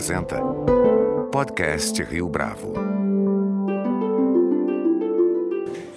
apresenta Podcast Rio Bravo.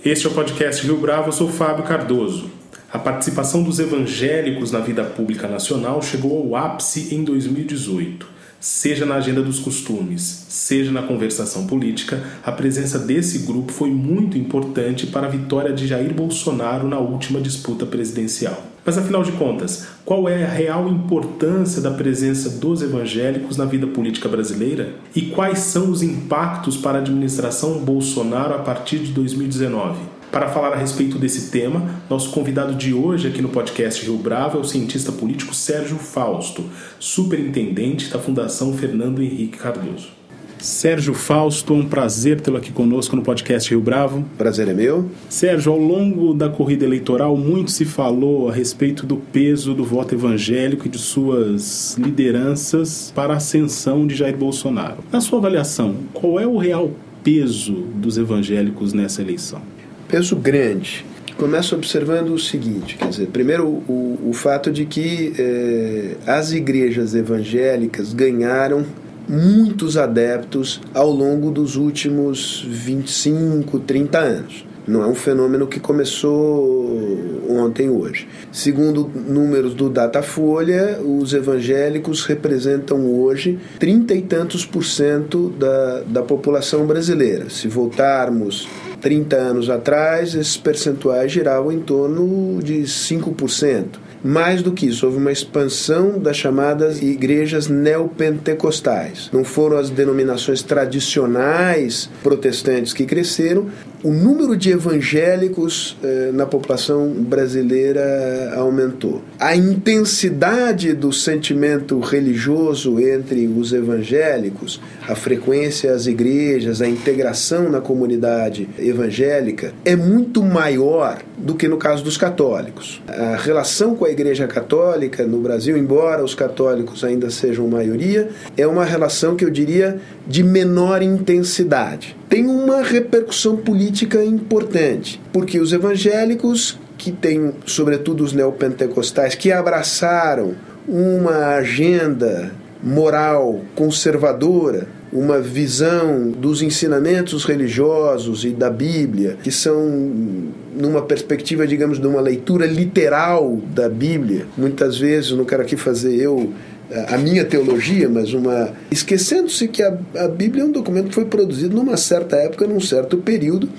Este é o podcast Rio Bravo, eu sou Fábio Cardoso. A participação dos evangélicos na vida pública nacional chegou ao ápice em 2018. Seja na agenda dos costumes, seja na conversação política, a presença desse grupo foi muito importante para a vitória de Jair Bolsonaro na última disputa presidencial. Mas afinal de contas, qual é a real importância da presença dos evangélicos na vida política brasileira? E quais são os impactos para a administração Bolsonaro a partir de 2019? Para falar a respeito desse tema, nosso convidado de hoje aqui no podcast Rio Bravo é o cientista político Sérgio Fausto, superintendente da Fundação Fernando Henrique Cardoso. Sérgio Fausto, é um prazer tê-lo aqui conosco no podcast Rio Bravo. Prazer é meu. Sérgio, ao longo da corrida eleitoral, muito se falou a respeito do peso do voto evangélico e de suas lideranças para a ascensão de Jair Bolsonaro. Na sua avaliação, qual é o real peso dos evangélicos nessa eleição? Peso grande. Começo observando o seguinte, quer dizer, primeiro o, o fato de que eh, as igrejas evangélicas ganharam muitos adeptos ao longo dos últimos 25, 30 anos. Não é um fenômeno que começou ontem hoje. Segundo números do Datafolha, os evangélicos representam hoje trinta e tantos por cento da, da população brasileira. Se voltarmos 30 anos atrás, esses percentuais giravam em torno de 5%. Mais do que isso, houve uma expansão das chamadas igrejas neopentecostais. Não foram as denominações tradicionais protestantes que cresceram, o número de evangélicos eh, na população brasileira aumentou. A intensidade do sentimento religioso entre os evangélicos, a frequência às igrejas, a integração na comunidade evangélica é muito maior do que no caso dos católicos. A relação com a Igreja Católica no Brasil, embora os católicos ainda sejam maioria, é uma relação que eu diria de menor intensidade. Tem uma repercussão política importante, porque os evangélicos, que têm, sobretudo os neopentecostais, que abraçaram uma agenda moral conservadora, uma visão dos ensinamentos religiosos e da Bíblia, que são numa perspectiva, digamos, de uma leitura literal da Bíblia. Muitas vezes, não quero aqui fazer eu a minha teologia, mas uma. Esquecendo-se que a, a Bíblia é um documento que foi produzido numa certa época, num certo período,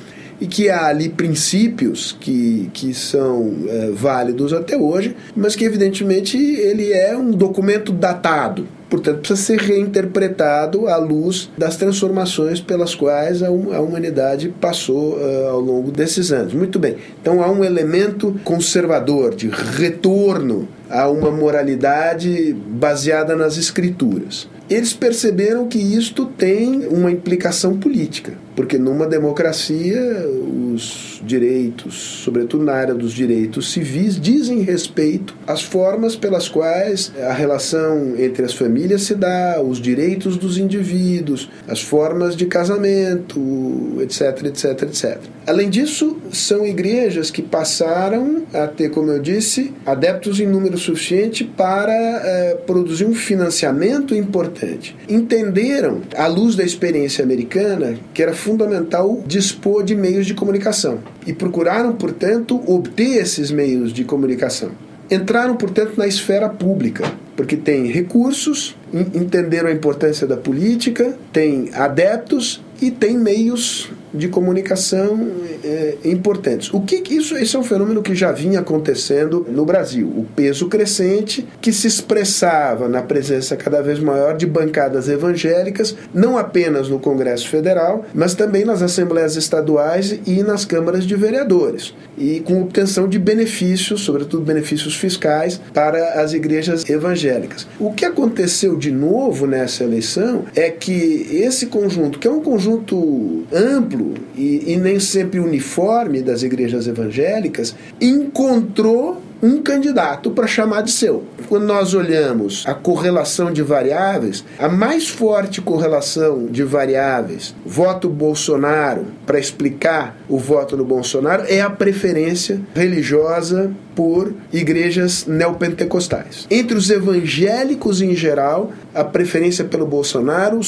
e que há ali princípios que, que são é, válidos até hoje, mas que evidentemente ele é um documento datado. Portanto, precisa ser reinterpretado à luz das transformações pelas quais a, a humanidade passou uh, ao longo desses anos. Muito bem. Então há um elemento conservador de retorno a uma moralidade baseada nas escrituras. Eles perceberam que isto tem uma implicação política, porque numa democracia os direitos, sobretudo na área dos direitos civis, dizem respeito às formas pelas quais a relação entre as famílias se dá, os direitos dos indivíduos, as formas de casamento, etc, etc, etc. Além disso, são igrejas que passaram a ter, como eu disse, adeptos em número suficiente para eh, produzir um financiamento importante. Entenderam, à luz da experiência americana, que era fundamental dispor de meios de comunicação e procuraram, portanto, obter esses meios de comunicação. Entraram, portanto, na esfera pública, porque tem recursos, entenderam a importância da política, tem adeptos e tem meios de comunicação é, importantes. O que isso, isso é um fenômeno que já vinha acontecendo no Brasil, o peso crescente que se expressava na presença cada vez maior de bancadas evangélicas, não apenas no Congresso Federal, mas também nas assembleias estaduais e nas câmaras de vereadores, e com obtenção de benefícios, sobretudo benefícios fiscais, para as igrejas evangélicas. O que aconteceu de novo nessa eleição é que esse conjunto, que é um conjunto amplo e, e nem sempre uniforme das igrejas evangélicas, encontrou um candidato para chamar de seu. Quando nós olhamos a correlação de variáveis, a mais forte correlação de variáveis, voto Bolsonaro, para explicar o voto no Bolsonaro, é a preferência religiosa por igrejas neopentecostais. Entre os evangélicos em geral, a preferência pelo Bolsonaro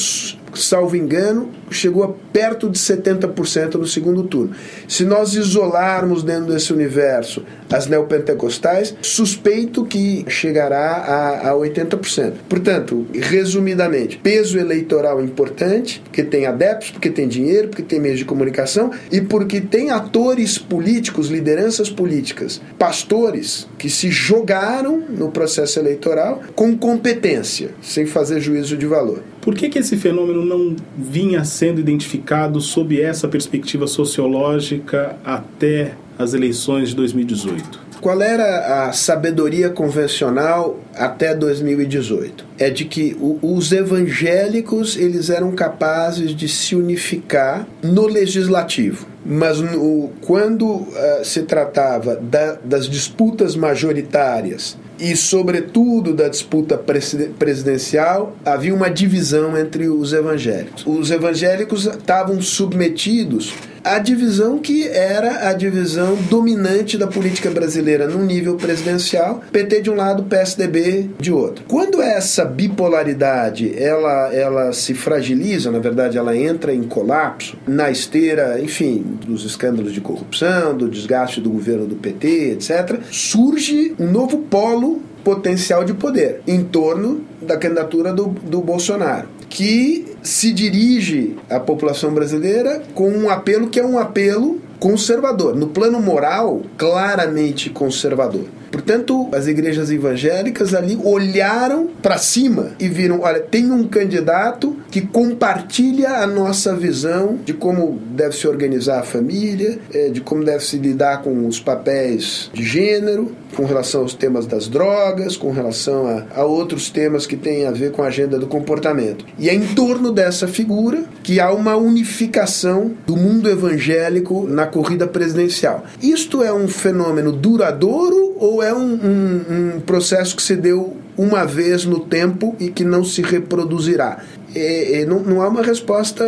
salvo engano, chegou a perto de 70% no segundo turno. Se nós isolarmos dentro desse universo as neopentecostais, suspeito que chegará a, a 80%. Portanto, resumidamente, peso eleitoral importante, porque tem adeptos, porque tem dinheiro, porque tem meios de comunicação e porque tem atores políticos, lideranças políticas, pastores que se jogaram no processo eleitoral com competência, sem fazer juízo de valor. Por que, que esse fenômeno não vinha sendo identificado sob essa perspectiva sociológica até as eleições de 2018? Qual era a sabedoria convencional até 2018? É de que os evangélicos eles eram capazes de se unificar no legislativo, mas no, quando uh, se tratava da, das disputas majoritárias e, sobretudo, da disputa presidencial, havia uma divisão entre os evangélicos. Os evangélicos estavam submetidos à divisão que era a divisão dominante da política brasileira no nível presidencial, PT de um lado, PSDB de outro. Quando essa bipolaridade ela, ela se fragiliza, na verdade ela entra em colapso, na esteira, enfim, dos escândalos de corrupção, do desgaste do governo do PT, etc., surge um novo polo potencial de poder em torno da candidatura do, do Bolsonaro, que se dirige à população brasileira com um apelo que é um apelo conservador, no plano moral, claramente conservador. Portanto, as igrejas evangélicas ali olharam para cima e viram: olha, tem um candidato que compartilha a nossa visão de como deve se organizar a família, é, de como deve se lidar com os papéis de gênero, com relação aos temas das drogas, com relação a, a outros temas que têm a ver com a agenda do comportamento. E é em torno dessa figura que há uma unificação do mundo evangélico na corrida presidencial. Isto é um fenômeno duradouro ou é um, um, um processo que se deu uma vez no tempo e que não se reproduzirá? É, é, não, não, há uma resposta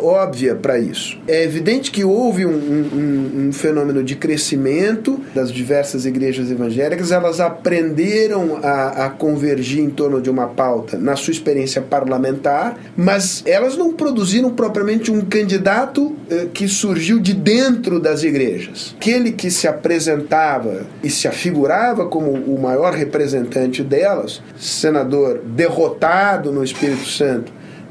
óbvia para isso. É evidente que houve um, um, um, fenômeno de crescimento das diversas igrejas evangélicas, elas aprenderam a, a, convergir em torno de uma pauta na sua experiência parlamentar, mas elas não produziram propriamente um candidato eh, que surgiu de dentro das igrejas. Aquele que se apresentava e se afigurava como o maior representante delas, senador derrotado no Espírito Santo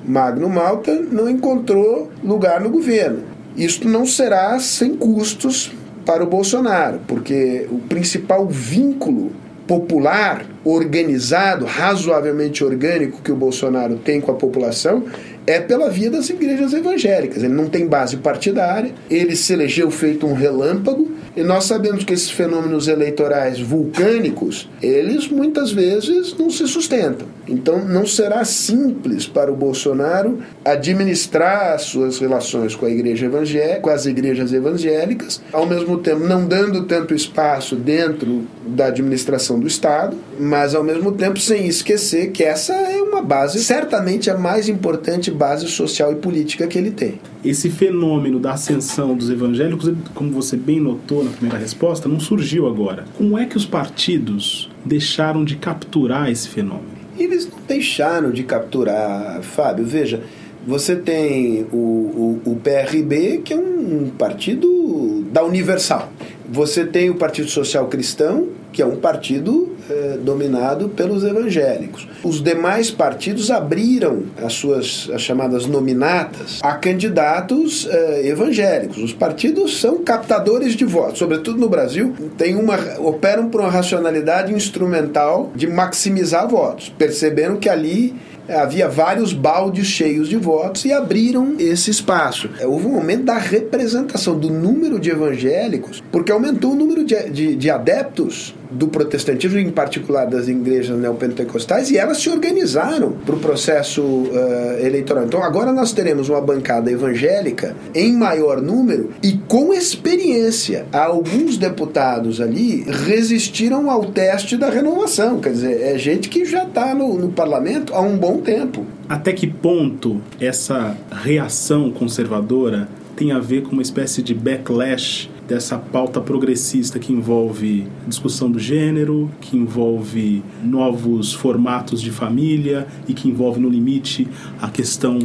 Magno Malta não encontrou lugar no governo. Isto não será sem custos para o Bolsonaro, porque o principal vínculo popular, organizado, razoavelmente orgânico que o Bolsonaro tem com a população é pela via das igrejas evangélicas. Ele não tem base partidária, ele se elegeu feito um relâmpago, e nós sabemos que esses fenômenos eleitorais vulcânicos, eles muitas vezes não se sustentam. Então não será simples para o Bolsonaro administrar as suas relações com a igreja evangélica, com as igrejas evangélicas, ao mesmo tempo não dando tanto espaço dentro da administração do Estado, mas ao mesmo tempo sem esquecer que essa é uma base, certamente a mais importante base social e política que ele tem. Esse fenômeno da ascensão dos evangélicos, como você bem notou na primeira resposta, não surgiu agora. Como é que os partidos deixaram de capturar esse fenômeno? Eles não deixaram de capturar, Fábio. Veja, você tem o, o, o PRB, que é um partido da Universal. Você tem o Partido Social Cristão, que é um partido eh, dominado pelos evangélicos. Os demais partidos abriram as suas as chamadas nominatas a candidatos eh, evangélicos. Os partidos são captadores de votos, sobretudo no Brasil, tem uma operam por uma racionalidade instrumental de maximizar votos. Perceberam que ali havia vários baldes cheios de votos e abriram esse espaço. É, houve um aumento da representação, do número de evangélicos, porque aumentou o número de, de, de adeptos do protestantismo, em particular das igrejas neopentecostais, e elas se organizaram para o processo uh, eleitoral. Então agora nós teremos uma bancada evangélica em maior número e com experiência. Alguns deputados ali resistiram ao teste da renovação, quer dizer, é gente que já está no, no parlamento há um bom tempo. Até que ponto essa reação conservadora tem a ver com uma espécie de backlash dessa pauta progressista que envolve discussão do gênero, que envolve novos formatos de família e que envolve, no limite, a questão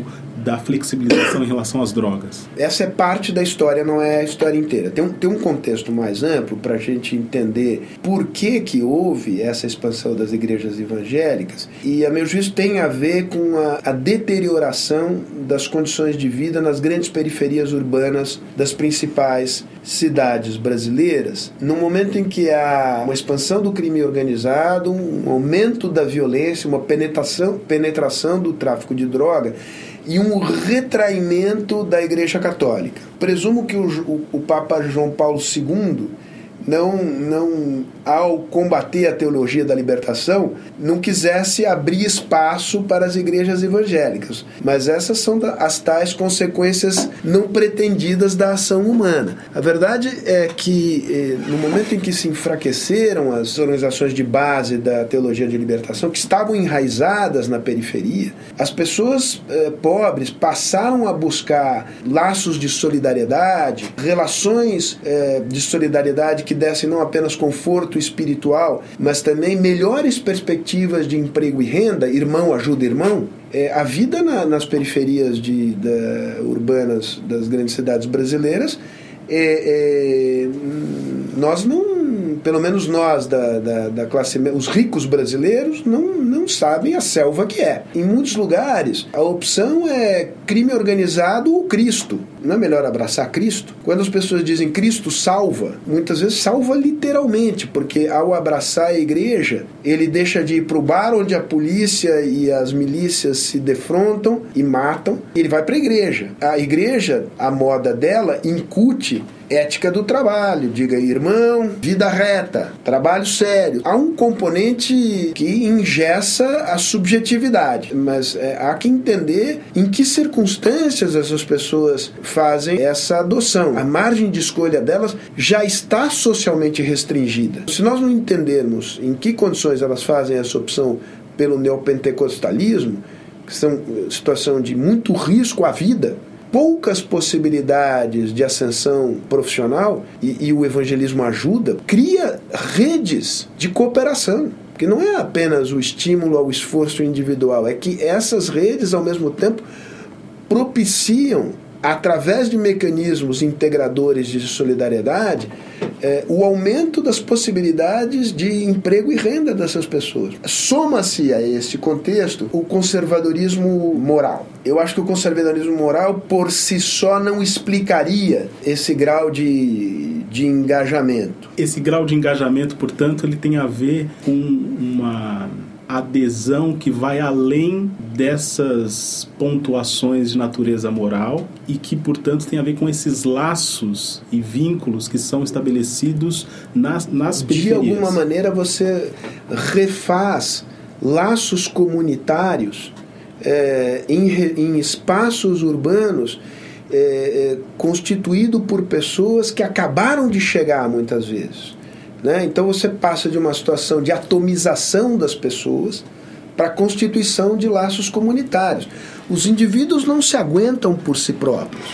da flexibilização em relação às drogas. Essa é parte da história, não é a história inteira. Tem um, tem um contexto mais amplo para a gente entender por que, que houve essa expansão das igrejas evangélicas e, a meu juízo, tem a ver com a, a deterioração das condições de vida nas grandes periferias urbanas das principais cidades brasileiras, no momento em que há uma expansão do crime organizado, um aumento da violência, uma penetração, penetração do tráfico de droga e um retraimento da Igreja Católica. Presumo que o, o, o Papa João Paulo II não, não, ao combater a teologia da libertação, não quisesse abrir espaço para as igrejas evangélicas. Mas essas são as tais consequências não pretendidas da ação humana. A verdade é que, eh, no momento em que se enfraqueceram as organizações de base da teologia de libertação, que estavam enraizadas na periferia, as pessoas eh, pobres passaram a buscar laços de solidariedade, relações eh, de solidariedade que dessem não apenas conforto espiritual, mas também melhores perspectivas de emprego e renda, irmão ajuda irmão, é, a vida na, nas periferias de, da, urbanas das grandes cidades brasileiras, é, é, nós não pelo menos nós da, da, da, classe os ricos brasileiros não, não sabem a selva que é. Em muitos lugares a opção é crime organizado ou Cristo. Não é melhor abraçar Cristo? Quando as pessoas dizem Cristo salva, muitas vezes salva literalmente, porque ao abraçar a igreja, ele deixa de ir para o bar onde a polícia e as milícias se defrontam e matam, e ele vai para a igreja. A igreja, a moda dela, incute ética do trabalho, diga irmão, vida reta, trabalho sério. Há um componente que ingessa a subjetividade, mas é, há que entender em que circunstâncias essas pessoas fazem essa adoção. A margem de escolha delas já está socialmente restringida. Se nós não entendermos em que condições elas fazem essa opção pelo neopentecostalismo, que são situação de muito risco à vida, poucas possibilidades de ascensão profissional e, e o evangelismo ajuda, cria redes de cooperação. Que não é apenas o estímulo ao esforço individual, é que essas redes, ao mesmo tempo, propiciam através de mecanismos integradores de solidariedade, é, o aumento das possibilidades de emprego e renda dessas pessoas. Soma-se a esse contexto o conservadorismo moral. Eu acho que o conservadorismo moral, por si só, não explicaria esse grau de, de engajamento. Esse grau de engajamento, portanto, ele tem a ver com uma adesão que vai além dessas pontuações de natureza moral e que, portanto, tem a ver com esses laços e vínculos que são estabelecidos nas, nas periferias. De alguma maneira, você refaz laços comunitários é, em, em espaços urbanos é, é, constituído por pessoas que acabaram de chegar muitas vezes. Né? Então você passa de uma situação de atomização das pessoas para a constituição de laços comunitários. Os indivíduos não se aguentam por si próprios,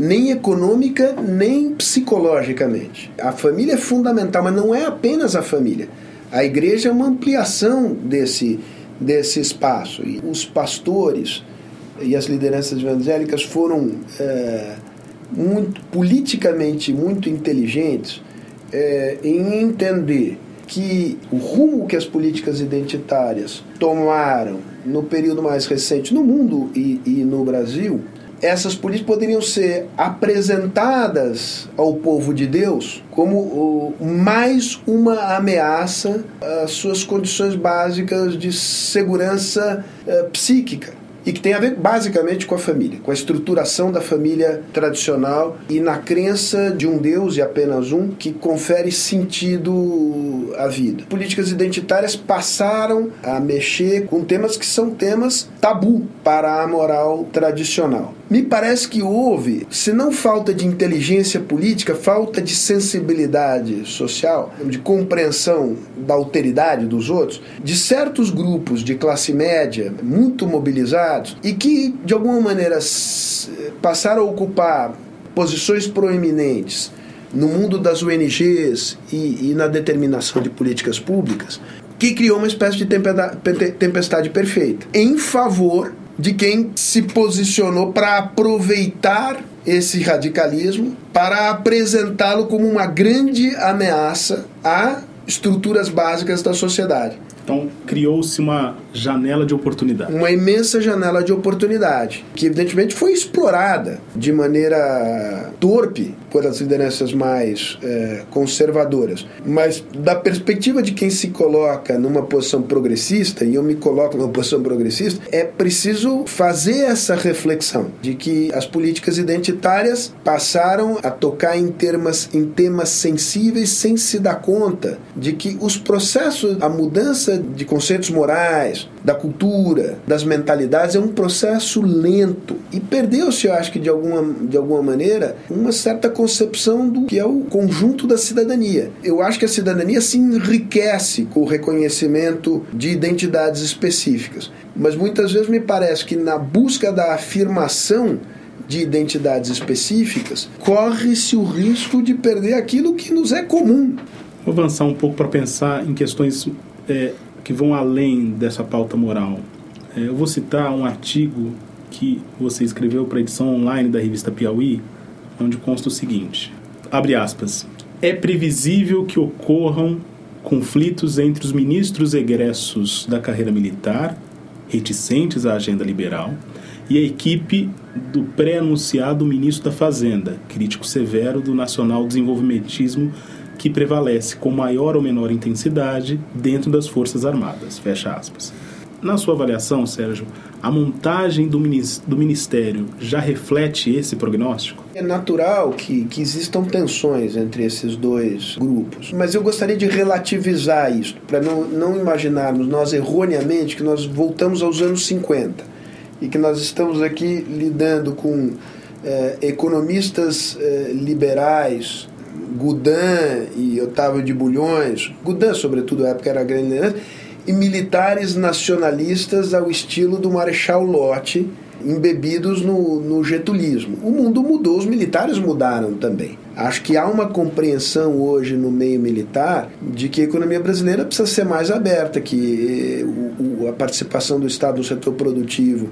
nem econômica, nem psicologicamente. A família é fundamental, mas não é apenas a família. A igreja é uma ampliação desse, desse espaço. E os pastores e as lideranças evangélicas foram é, muito, politicamente muito inteligentes é, em entender que o rumo que as políticas identitárias tomaram no período mais recente no mundo e, e no Brasil, essas políticas poderiam ser apresentadas ao povo de Deus como mais uma ameaça às suas condições básicas de segurança uh, psíquica e que tem a ver basicamente com a família, com a estruturação da família tradicional e na crença de um Deus e apenas um que confere sentido a vida. Políticas identitárias passaram a mexer com temas que são temas tabu para a moral tradicional. Me parece que houve, se não falta de inteligência política, falta de sensibilidade social, de compreensão da alteridade dos outros, de certos grupos de classe média muito mobilizados e que, de alguma maneira, passaram a ocupar posições proeminentes no mundo das ONGs e, e na determinação de políticas públicas, que criou uma espécie de tempestade perfeita em favor de quem se posicionou para aproveitar esse radicalismo para apresentá-lo como uma grande ameaça a estruturas básicas da sociedade. Então criou-se uma janela de oportunidade. Uma imensa janela de oportunidade, que evidentemente foi explorada de maneira torpe por as lideranças mais é, conservadoras. Mas da perspectiva de quem se coloca numa posição progressista, e eu me coloco numa posição progressista, é preciso fazer essa reflexão de que as políticas identitárias passaram a tocar em, termos, em temas sensíveis sem se dar conta de que os processos, a mudança de conceitos morais, da cultura, das mentalidades é um processo lento e perdeu-se, eu acho que de alguma, de alguma maneira, uma certa concepção do que é o conjunto da cidadania. Eu acho que a cidadania se enriquece com o reconhecimento de identidades específicas, mas muitas vezes me parece que na busca da afirmação de identidades específicas, corre-se o risco de perder aquilo que nos é comum. Vou avançar um pouco para pensar em questões é, que vão além dessa pauta moral. É, eu vou citar um artigo que você escreveu para a edição online da revista Piauí, onde consta o seguinte: abre aspas. É previsível que ocorram conflitos entre os ministros egressos da carreira militar, reticentes à agenda liberal, e a equipe do pré-anunciado ministro da Fazenda, crítico severo do nacional desenvolvimentismo que prevalece com maior ou menor intensidade dentro das Forças Armadas. Fecha aspas. Na sua avaliação, Sérgio, a montagem do Ministério já reflete esse prognóstico? É natural que, que existam tensões entre esses dois grupos, mas eu gostaria de relativizar isso, para não, não imaginarmos nós erroneamente que nós voltamos aos anos 50 e que nós estamos aqui lidando com é, economistas é, liberais Gudan e Otávio de Bulhões, Gudan, sobretudo, na época era grande liderança, e militares nacionalistas ao estilo do Marechal Lott, embebidos no, no getulismo. O mundo mudou, os militares mudaram também. Acho que há uma compreensão hoje no meio militar de que a economia brasileira precisa ser mais aberta, que eh, o, a participação do Estado no setor produtivo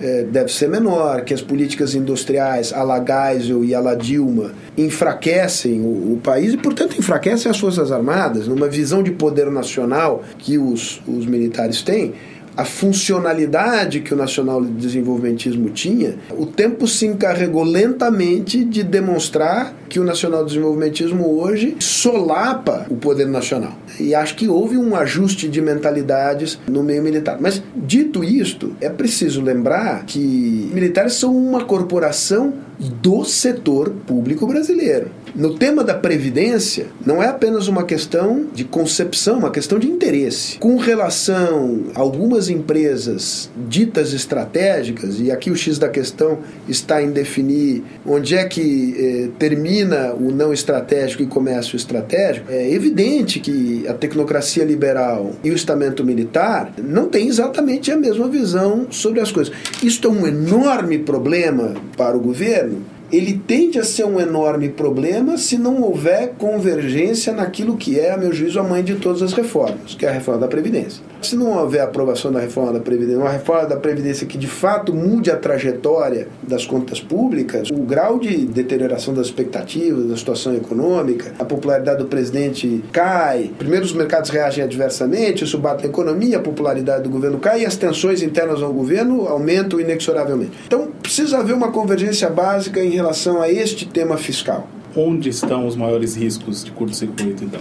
é, deve ser menor, que as políticas industriais, a la Geisel e a la Dilma, enfraquecem o, o, país e, portanto, enfraquecem as Forças Armadas, numa visão de poder nacional que os, os militares têm a funcionalidade que o nacional desenvolvimentismo tinha, o tempo se encarregou lentamente de demonstrar que o nacional desenvolvimentismo hoje solapa o poder nacional. E acho que houve um ajuste de mentalidades no meio militar. Mas, dito isto, é preciso lembrar que militares são uma corporação do setor público brasileiro. No tema da previdência, não é apenas uma questão de concepção, uma questão de interesse. Com relação a algumas empresas ditas estratégicas, e aqui o X da questão está em definir onde é que eh, termina o não estratégico e começa o estratégico, é evidente que a tecnocracia liberal e o estamento militar não têm exatamente a mesma visão sobre as coisas. Isto é um enorme problema para o governo ele tende a ser um enorme problema se não houver convergência naquilo que é, a meu juízo, a mãe de todas as reformas, que é a reforma da Previdência. Se não houver aprovação da reforma da Previdência, uma reforma da Previdência que de fato mude a trajetória das contas públicas, o grau de deterioração das expectativas, da situação econômica, a popularidade do presidente cai, primeiro os mercados reagem adversamente, isso bate na economia, a popularidade do governo cai e as tensões internas ao governo aumentam inexoravelmente. Então precisa haver uma convergência básica em relação a este tema fiscal. Onde estão os maiores riscos de curto-circuito, então?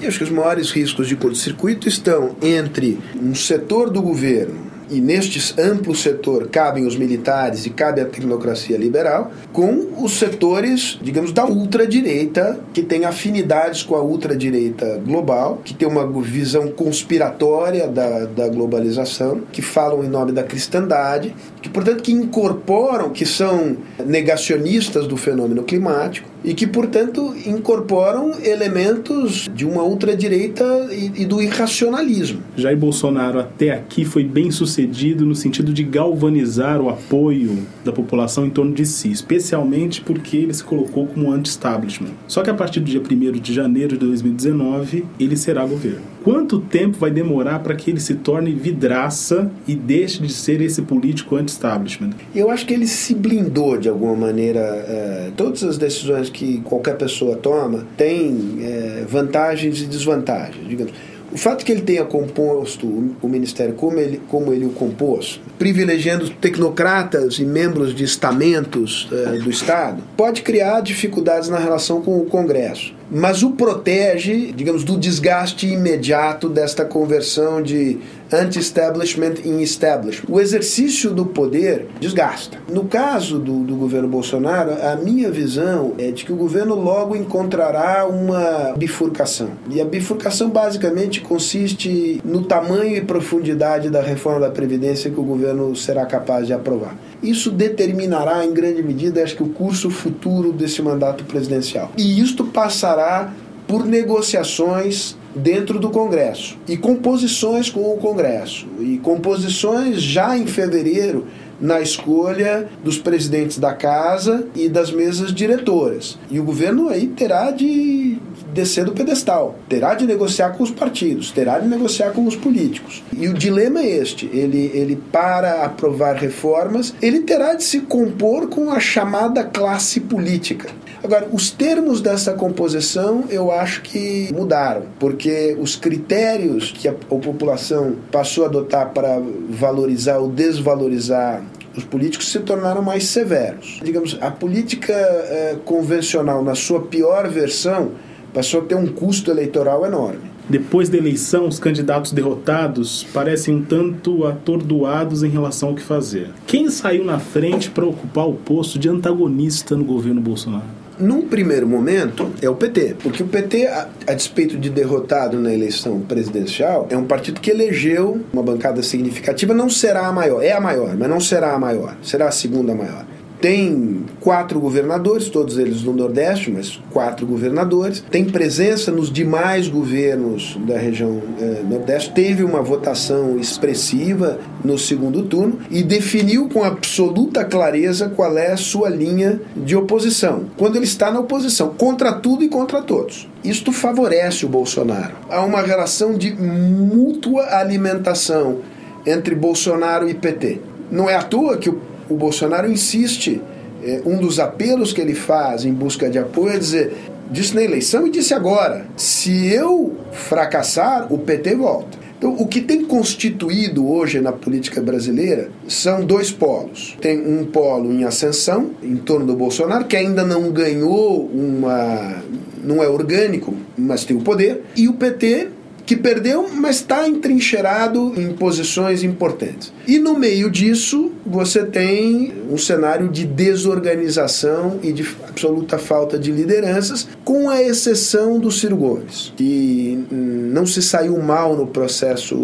Eu acho que os maiores riscos de curto-circuito estão entre um setor do governo e neste amplo setor cabem os militares e cabe a tecnocracia liberal, com os setores, digamos, da ultradireita, que tem afinidades com a ultradireita global, que tem uma visão conspiratória da, da globalização, que falam em nome da cristandade, que, portanto, que incorporam, que são negacionistas do fenômeno climático, e que, portanto, incorporam elementos de uma ultradireita e, e do irracionalismo. Jair Bolsonaro até aqui foi bem sucedido no sentido de galvanizar o apoio da população em torno de si, especialmente porque ele se colocou como anti-establishment. Só que a partir do dia 1 de janeiro de 2019, ele será governo. Quanto tempo vai demorar para que ele se torne vidraça e deixe de ser esse político anti-establishment? Eu acho que ele se blindou de alguma maneira. É, todas as decisões que qualquer pessoa toma têm é, vantagens e desvantagens. Digamos. O fato que ele tenha composto o Ministério como ele, como ele o compôs, privilegiando tecnocratas e membros de estamentos eh, do Estado, pode criar dificuldades na relação com o Congresso. Mas o protege, digamos, do desgaste imediato desta conversão de anti-establishment em establishment. O exercício do poder desgasta. No caso do, do governo Bolsonaro, a minha visão é de que o governo logo encontrará uma bifurcação. E a bifurcação basicamente consiste no tamanho e profundidade da reforma da Previdência que o governo será capaz de aprovar. Isso determinará em grande medida, acho que, o curso futuro desse mandato presidencial. E isto passará por negociações dentro do Congresso. E composições com o Congresso. E composições já em fevereiro na escolha dos presidentes da casa e das mesas diretoras. E o governo aí terá de descer do pedestal, terá de negociar com os partidos, terá de negociar com os políticos. E o dilema é este: ele, ele para aprovar reformas, ele terá de se compor com a chamada classe política. Agora, os termos dessa composição eu acho que mudaram, porque os critérios que a, a população passou a adotar para valorizar ou desvalorizar os políticos se tornaram mais severos. Digamos, a política eh, convencional, na sua pior versão, passou a ter um custo eleitoral enorme. Depois da eleição, os candidatos derrotados parecem um tanto atordoados em relação ao que fazer. Quem saiu na frente para ocupar o posto de antagonista no governo Bolsonaro? Num primeiro momento, é o PT. Porque o PT, a, a, despeito de derrotado na eleição presidencial, é um partido que elegeu uma bancada significativa, não será a maior. É a maior, mas não será a maior. Será a segunda maior tem quatro governadores, todos eles no Nordeste, mas quatro governadores. Tem presença nos demais governos da região eh, Nordeste. Teve uma votação expressiva no segundo turno e definiu com absoluta clareza qual é a sua linha de oposição. Quando ele está na oposição, contra tudo e contra todos. Isto favorece o Bolsonaro. Há uma relação de mútua alimentação entre Bolsonaro e PT. Não é à toa que o o Bolsonaro insiste, é, um dos apelos que ele faz em busca de apoio é dizer, disse na eleição e disse agora, se eu fracassar, o PT volta. Então, o que tem constituído hoje na política brasileira são dois polos. Tem um polo em ascensão, em torno do Bolsonaro, que ainda não ganhou uma. não é orgânico, mas tem o poder, e o PT que perdeu, mas está entrincheirado em posições importantes. E no meio disso, você tem um cenário de desorganização e de absoluta falta de lideranças, com a exceção do Ciro Gomes, que não se saiu mal no processo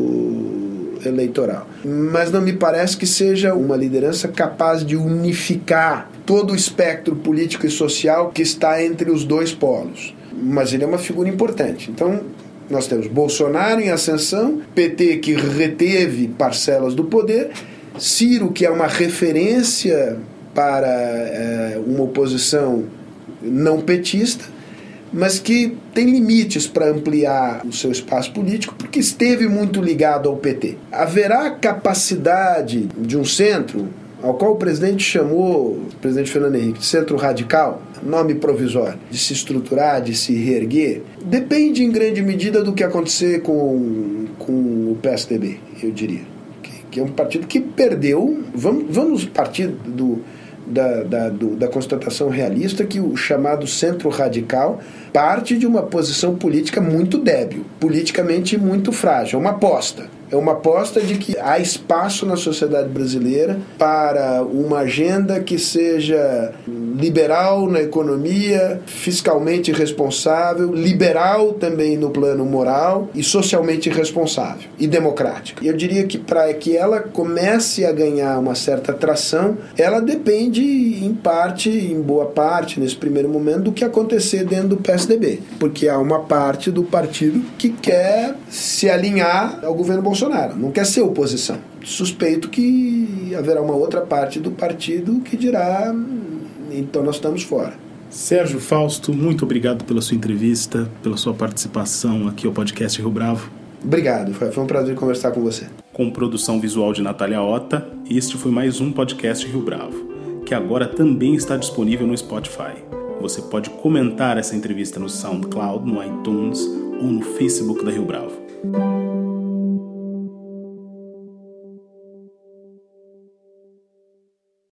eleitoral. Mas não me parece que seja uma liderança capaz de unificar todo o espectro político e social que está entre os dois polos. Mas ele é uma figura importante. Então, nós temos Bolsonaro em ascensão, PT que reteve parcelas do poder, Ciro, que é uma referência para é, uma oposição não petista, mas que tem limites para ampliar o seu espaço político, porque esteve muito ligado ao PT. Haverá capacidade de um centro, ao qual o presidente chamou, o presidente Fernando Henrique, de centro radical, nome provisório, de se estruturar, de se reerguer, depende em grande medida do que acontecer com, com o PSDB, eu diria. Que, que é um partido que perdeu. Vamos, vamos partir do, da, da, do, da constatação realista que o chamado centro radical parte de uma posição política muito débil, politicamente muito frágil, uma aposta É uma aposta de que há espaço na sociedade brasileira para uma agenda que seja liberal na economia, fiscalmente responsável, liberal também no plano moral e socialmente responsável e democrática. Eu diria que para que ela comece a ganhar uma certa atração, ela depende em parte, em boa parte, nesse primeiro momento, do que acontecer dentro do PSDB, porque há uma parte do partido que quer se alinhar ao governo Bolsonaro, não quer ser oposição. Suspeito que haverá uma outra parte do partido que dirá então nós estamos fora. Sérgio Fausto, muito obrigado pela sua entrevista, pela sua participação aqui ao podcast Rio Bravo. Obrigado, foi um prazer conversar com você. Com produção visual de Natália Ota, este foi mais um podcast Rio Bravo, que agora também está disponível no Spotify. Você pode comentar essa entrevista no SoundCloud, no iTunes ou no Facebook da Rio Bravo.